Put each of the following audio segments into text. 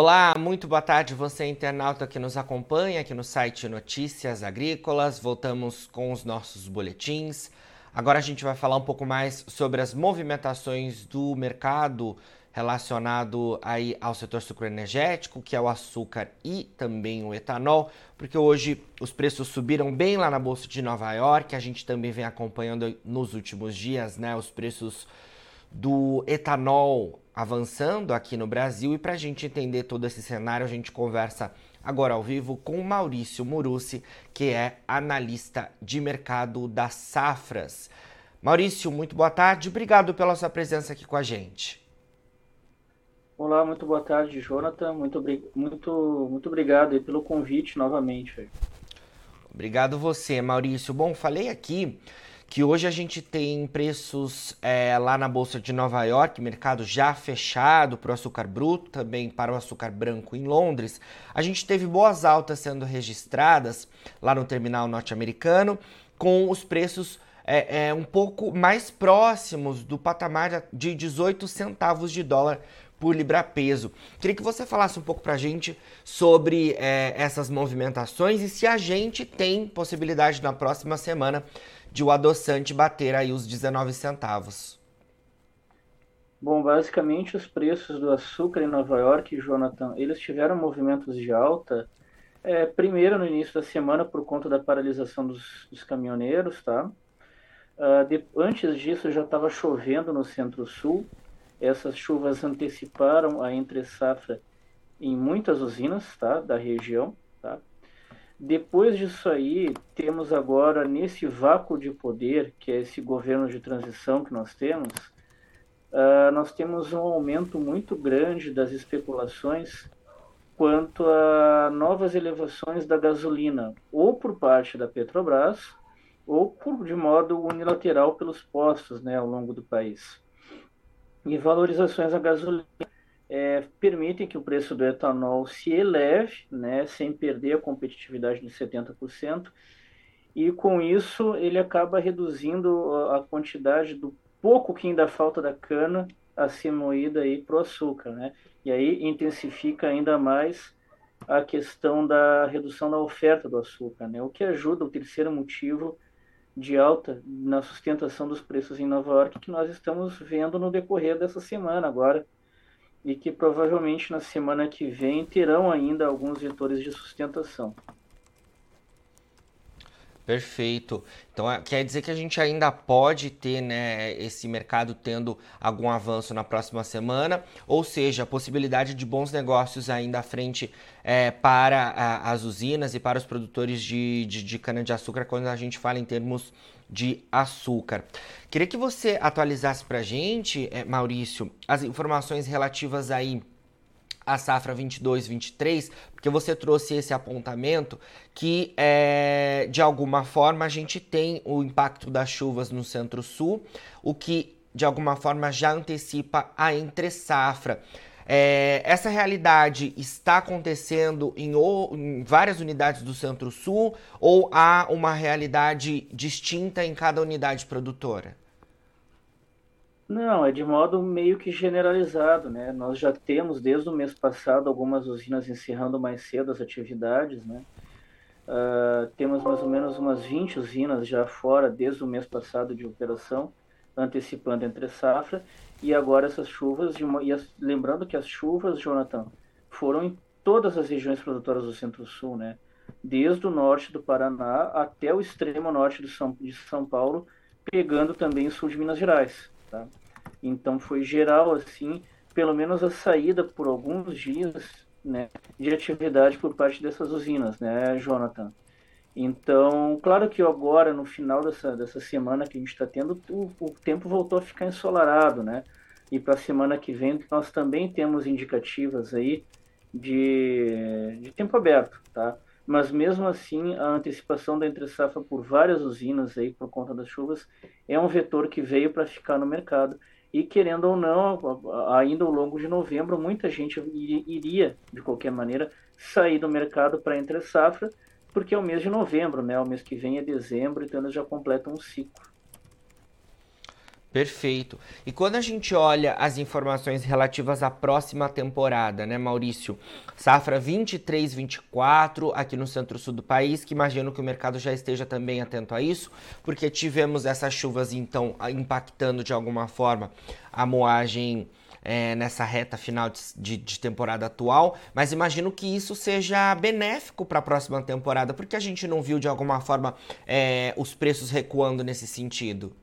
Olá, muito boa tarde, você internauta que nos acompanha aqui no site Notícias Agrícolas. Voltamos com os nossos boletins. Agora a gente vai falar um pouco mais sobre as movimentações do mercado relacionado aí ao setor sucroenergético, que é o açúcar e também o etanol, porque hoje os preços subiram bem lá na bolsa de Nova York. A gente também vem acompanhando nos últimos dias, né, os preços do etanol avançando aqui no Brasil. E para a gente entender todo esse cenário, a gente conversa agora ao vivo com Maurício Murucci, que é analista de mercado das safras. Maurício, muito boa tarde. Obrigado pela sua presença aqui com a gente. Olá, muito boa tarde, Jonathan. Muito, muito, muito obrigado pelo convite novamente. Obrigado você, Maurício. Bom, falei aqui que hoje a gente tem preços é, lá na Bolsa de Nova York, mercado já fechado para o açúcar bruto, também para o açúcar branco em Londres. A gente teve boas altas sendo registradas lá no terminal norte-americano, com os preços é, é, um pouco mais próximos do patamar de 18 centavos de dólar por libra-peso. Queria que você falasse um pouco para a gente sobre é, essas movimentações e se a gente tem possibilidade na próxima semana de o adoçante bater aí os 19 centavos? Bom, basicamente os preços do açúcar em Nova York, Jonathan, eles tiveram movimentos de alta, é, primeiro no início da semana por conta da paralisação dos, dos caminhoneiros, tá? Uh, de, antes disso já estava chovendo no centro-sul, essas chuvas anteciparam a entre-safra em muitas usinas tá, da região, tá? Depois disso aí, temos agora, nesse vácuo de poder, que é esse governo de transição que nós temos, uh, nós temos um aumento muito grande das especulações quanto a novas elevações da gasolina, ou por parte da Petrobras, ou por, de modo unilateral pelos postos né, ao longo do país. E valorizações da gasolina é, permitem que o preço do etanol se eleve, né, sem perder a competitividade de 70%, e com isso ele acaba reduzindo a quantidade do pouco que ainda falta da cana a ser moída para o açúcar, né? E aí intensifica ainda mais a questão da redução da oferta do açúcar, né? O que ajuda o terceiro motivo de alta na sustentação dos preços em Nova York que nós estamos vendo no decorrer dessa semana agora, e que provavelmente na semana que vem terão ainda alguns vetores de sustentação. Perfeito. Então é, quer dizer que a gente ainda pode ter né, esse mercado tendo algum avanço na próxima semana, ou seja, a possibilidade de bons negócios ainda à frente é, para a, as usinas e para os produtores de, de, de cana-de-açúcar quando a gente fala em termos de açúcar. Queria que você atualizasse para a gente, é, Maurício, as informações relativas aí a safra 22-23, porque você trouxe esse apontamento que, é, de alguma forma, a gente tem o impacto das chuvas no centro-sul, o que, de alguma forma, já antecipa a entre-safra. É, essa realidade está acontecendo em, em várias unidades do Centro-Sul ou há uma realidade distinta em cada unidade produtora? Não, é de modo meio que generalizado, né? Nós já temos desde o mês passado algumas usinas encerrando mais cedo as atividades, né? Uh, temos mais ou menos umas 20 usinas já fora desde o mês passado de operação, antecipando entre safra, e agora essas chuvas, e as, lembrando que as chuvas, Jonathan, foram em todas as regiões produtoras do Centro-Sul, né? Desde o norte do Paraná até o extremo norte de São, de São Paulo, pegando também o sul de Minas Gerais. Tá? Então foi geral assim, pelo menos a saída por alguns dias, né, de atividade por parte dessas usinas, né, Jonathan. Então, claro que agora, no final dessa, dessa semana que a gente está tendo, o, o, tempo voltou a ficar ensolarado, né? E para a semana que vem, nós também temos indicativas aí de, de tempo aberto, tá? mas mesmo assim a antecipação da entre-safra por várias usinas aí por conta das chuvas é um vetor que veio para ficar no mercado e querendo ou não, ainda ao longo de novembro, muita gente iria de qualquer maneira sair do mercado para entre-safra, porque é o mês de novembro, né? O mês que vem é dezembro, então eles já completam um ciclo. Perfeito. E quando a gente olha as informações relativas à próxima temporada, né, Maurício? Safra 23, 24 aqui no centro-sul do país, que imagino que o mercado já esteja também atento a isso, porque tivemos essas chuvas então impactando de alguma forma a moagem é, nessa reta final de, de, de, temporada atual, mas imagino que isso seja benéfico para a próxima temporada, porque a gente não viu de alguma forma é, os preços recuando nesse sentido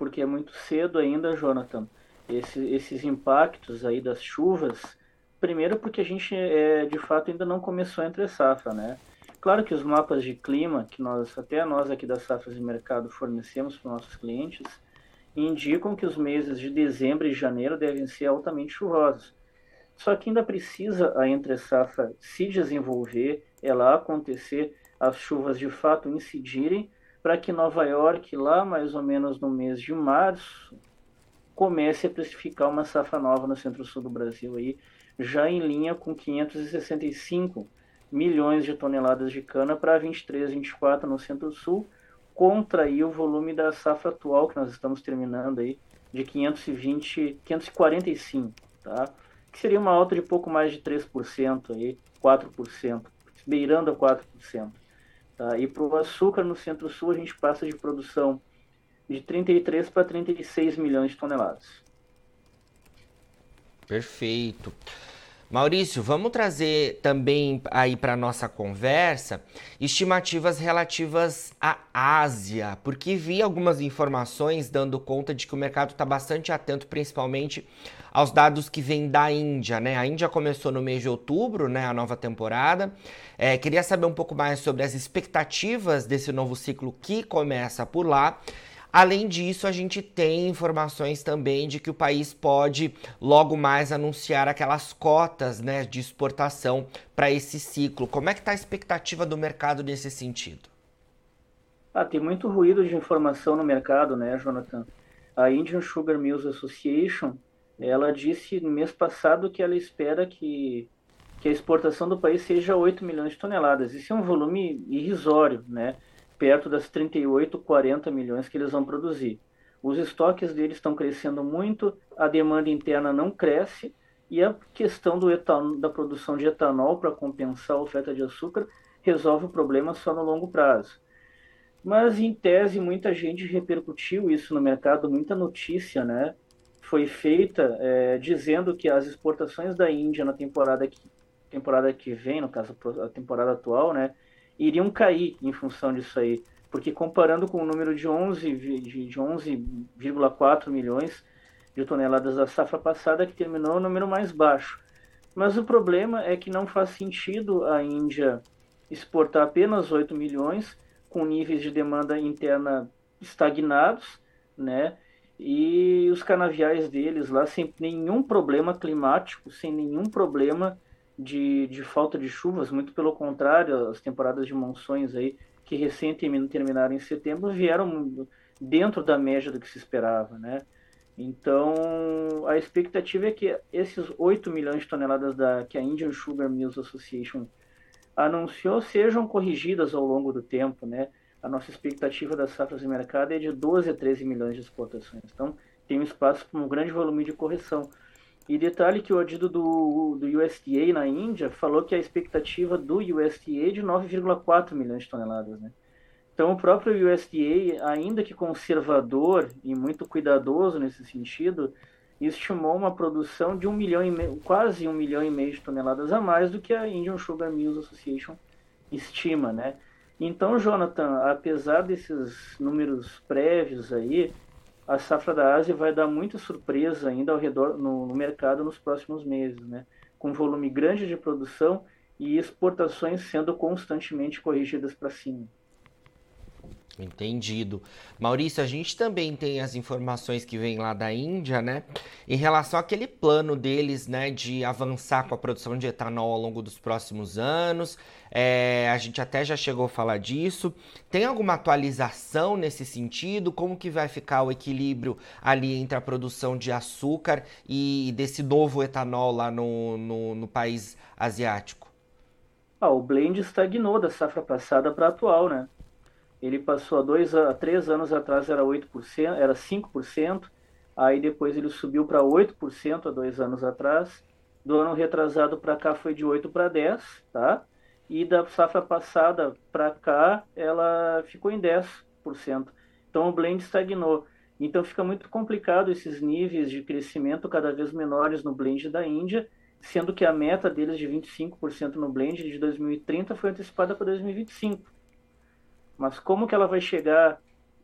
porque é muito cedo ainda, Jonathan, esse, esses impactos aí das chuvas. Primeiro porque a gente, é, de fato, ainda não começou a entre safra, né? Claro que os mapas de clima, que nós, até nós aqui das safras de mercado fornecemos para nossos clientes, indicam que os meses de dezembro e janeiro devem ser altamente chuvosos. Só que ainda precisa a entre-safra se desenvolver, ela acontecer, as chuvas de fato incidirem para que Nova York, lá mais ou menos no mês de março, comece a precificar uma safra nova no centro-sul do Brasil, aí, já em linha com 565 milhões de toneladas de cana para 23, 24 no centro-sul, contra aí o volume da safra atual que nós estamos terminando aí, de 520, 545, tá? Que seria uma alta de pouco mais de 3%, aí, 4%, beirando a 4%. Tá? E para o açúcar no Centro-Sul a gente passa de produção de 33 para 36 milhões de toneladas. Perfeito. Maurício, vamos trazer também aí para nossa conversa estimativas relativas à Ásia, porque vi algumas informações dando conta de que o mercado está bastante atento, principalmente aos dados que vêm da Índia, né? A Índia começou no mês de outubro, né, a nova temporada. É, queria saber um pouco mais sobre as expectativas desse novo ciclo que começa por lá. Além disso, a gente tem informações também de que o país pode logo mais anunciar aquelas cotas né, de exportação para esse ciclo. Como é que está a expectativa do mercado nesse sentido? Ah, tem muito ruído de informação no mercado, né, Jonathan? A Indian Sugar Mills Association ela disse no mês passado que ela espera que, que a exportação do país seja 8 milhões de toneladas. Isso é um volume irrisório, né? Perto das 38, 40 milhões que eles vão produzir. Os estoques deles estão crescendo muito, a demanda interna não cresce e a questão do etanol, da produção de etanol para compensar a oferta de açúcar resolve o problema só no longo prazo. Mas, em tese, muita gente repercutiu isso no mercado, muita notícia, né? foi feita é, dizendo que as exportações da Índia na temporada que, temporada que vem, no caso a temporada atual, né, iriam cair em função disso aí. Porque comparando com o número de 11,4 de, de 11 milhões de toneladas da safra passada, que terminou o número mais baixo. Mas o problema é que não faz sentido a Índia exportar apenas 8 milhões, com níveis de demanda interna estagnados, né? e os canaviais deles lá sem nenhum problema climático, sem nenhum problema de, de falta de chuvas, muito pelo contrário, as temporadas de monções aí, que recém terminaram em setembro, vieram dentro da média do que se esperava, né? Então, a expectativa é que esses 8 milhões de toneladas da, que a Indian Sugar Mills Association anunciou sejam corrigidas ao longo do tempo, né? a nossa expectativa das safras de mercado é de 12 a 13 milhões de exportações. Então, tem um espaço para um grande volume de correção. E detalhe que o adido do, do USDA na Índia falou que a expectativa do USDA é de 9,4 milhões de toneladas. Né? Então, o próprio USDA, ainda que conservador e muito cuidadoso nesse sentido, estimou uma produção de um milhão e meio, quase um milhão e meio de toneladas a mais do que a Indian Sugar Mills Association estima, né? Então, Jonathan, apesar desses números prévios aí, a safra da Ásia vai dar muita surpresa ainda ao redor no, no mercado nos próximos meses, né? Com volume grande de produção e exportações sendo constantemente corrigidas para cima. Entendido. Maurício, a gente também tem as informações que vêm lá da Índia, né? Em relação àquele plano deles, né, de avançar com a produção de etanol ao longo dos próximos anos. É, a gente até já chegou a falar disso. Tem alguma atualização nesse sentido? Como que vai ficar o equilíbrio ali entre a produção de açúcar e desse novo etanol lá no, no, no país asiático? Ah, o blend estagnou da safra passada para a atual, né? Ele passou há dois a três anos atrás era 8%, era 5%, aí depois ele subiu para 8% há dois anos atrás. Do ano retrasado para cá foi de 8 para 10, tá? E da safra passada para cá ela ficou em 10%. Então o blend estagnou. Então fica muito complicado esses níveis de crescimento cada vez menores no blend da Índia, sendo que a meta deles de 25% no blend de 2030 foi antecipada para 2025. Mas como que ela vai chegar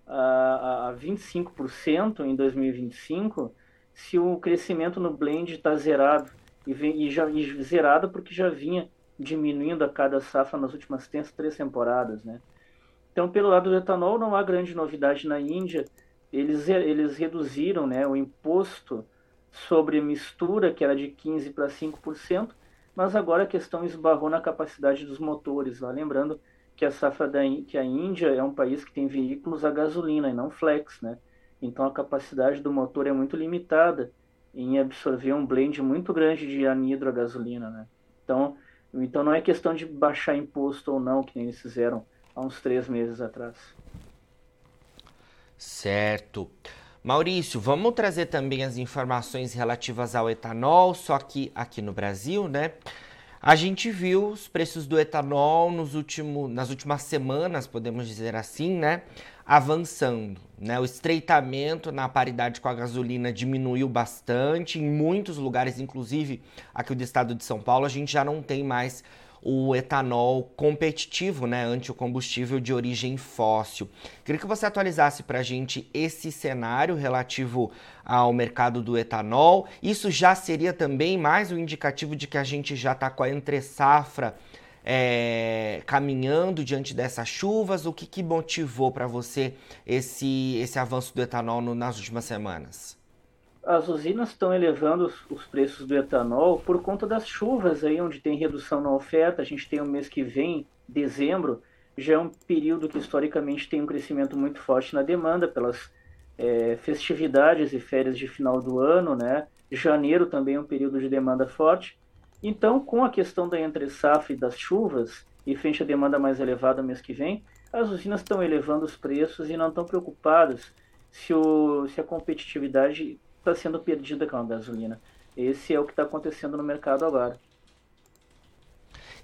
a, a 25% em 2025 se o crescimento no blend está zerado? E, vem, e já e zerado porque já vinha diminuindo a cada safra nas últimas três temporadas, né? Então, pelo lado do etanol, não há grande novidade na Índia. Eles, eles reduziram né, o imposto sobre mistura, que era de 15% para 5%, mas agora a questão esbarrou na capacidade dos motores. Lá. Lembrando que a safra da que a Índia é um país que tem veículos a gasolina e não flex, né? Então a capacidade do motor é muito limitada em absorver um blend muito grande de anidro a gasolina, né? Então, então não é questão de baixar imposto ou não, que nem eles fizeram há uns três meses atrás. Certo. Maurício, vamos trazer também as informações relativas ao etanol, só que aqui no Brasil, né? A gente viu os preços do etanol nos último, nas últimas semanas, podemos dizer assim, né? Avançando. Né? O estreitamento na paridade com a gasolina diminuiu bastante. Em muitos lugares, inclusive aqui do estado de São Paulo, a gente já não tem mais o etanol competitivo, né, ante o combustível de origem fóssil. Queria que você atualizasse para a gente esse cenário relativo ao mercado do etanol. Isso já seria também mais um indicativo de que a gente já está com a entre-safra é, caminhando diante dessas chuvas? O que, que motivou para você esse, esse avanço do etanol no, nas últimas semanas? As usinas estão elevando os, os, preços do etanol por conta das chuvas aí, onde tem redução na oferta. A gente tem o mês que vem, dezembro, já é um período que historicamente tem um crescimento muito forte na demanda pelas é, festividades e férias de final do ano, né? Janeiro também é um período de demanda forte. Então, com a questão da entre-safra e das chuvas, e frente à demanda mais elevada mês que vem, as usinas estão elevando os preços e não estão preocupadas se, o, se a competitividade está sendo perdida com a gasolina. Esse é o que está acontecendo no mercado agora.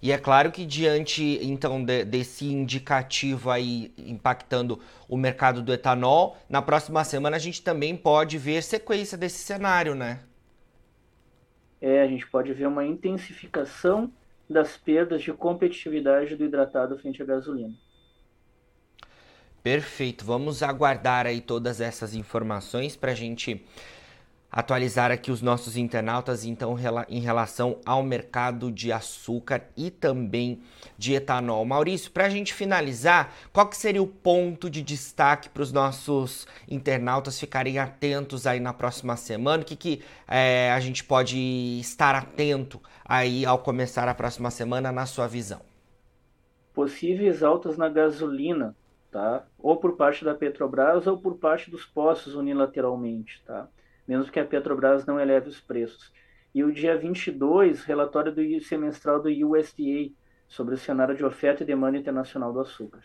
E é claro que diante então de, desse indicativo aí impactando o mercado do etanol, na próxima semana a gente também pode ver sequência desse cenário, né? É, a gente pode ver uma intensificação das perdas de competitividade do hidratado frente à gasolina. Perfeito, vamos aguardar aí todas essas informações para a gente atualizar aqui os nossos internautas então em relação ao mercado de açúcar e também de etanol. Maurício, para a gente finalizar, qual que seria o ponto de destaque para os nossos internautas ficarem atentos aí na próxima semana? O que, que é, a gente pode estar atento aí ao começar a próxima semana na sua visão? Possíveis altas na gasolina, tá? Ou por parte da Petrobras ou por parte dos postos unilateralmente, tá? Mesmo que a Petrobras não eleve os preços. E o dia 22, relatório do semestral do USDA sobre o cenário de oferta e demanda internacional do açúcar.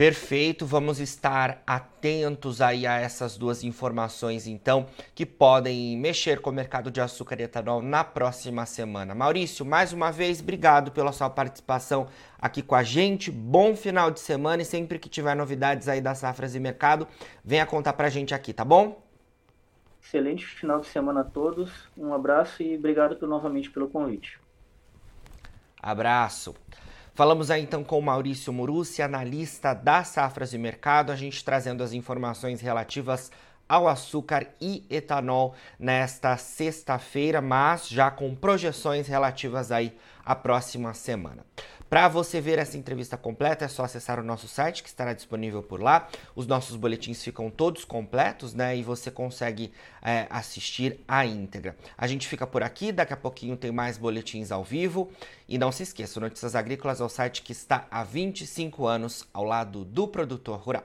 Perfeito, vamos estar atentos aí a essas duas informações, então, que podem mexer com o mercado de açúcar e etanol na próxima semana. Maurício, mais uma vez, obrigado pela sua participação aqui com a gente. Bom final de semana e sempre que tiver novidades aí das safras e mercado, venha contar pra gente aqui, tá bom? Excelente final de semana a todos. Um abraço e obrigado novamente pelo convite. Abraço. Falamos aí então com o Maurício Murucci, analista da Safras e Mercado, a gente trazendo as informações relativas ao açúcar e etanol nesta sexta-feira, mas já com projeções relativas aí à próxima semana. Para você ver essa entrevista completa, é só acessar o nosso site que estará disponível por lá. Os nossos boletins ficam todos completos, né? E você consegue é, assistir a íntegra. A gente fica por aqui, daqui a pouquinho tem mais boletins ao vivo. E não se esqueça, Notícias Agrícolas é o site que está há 25 anos ao lado do produtor rural.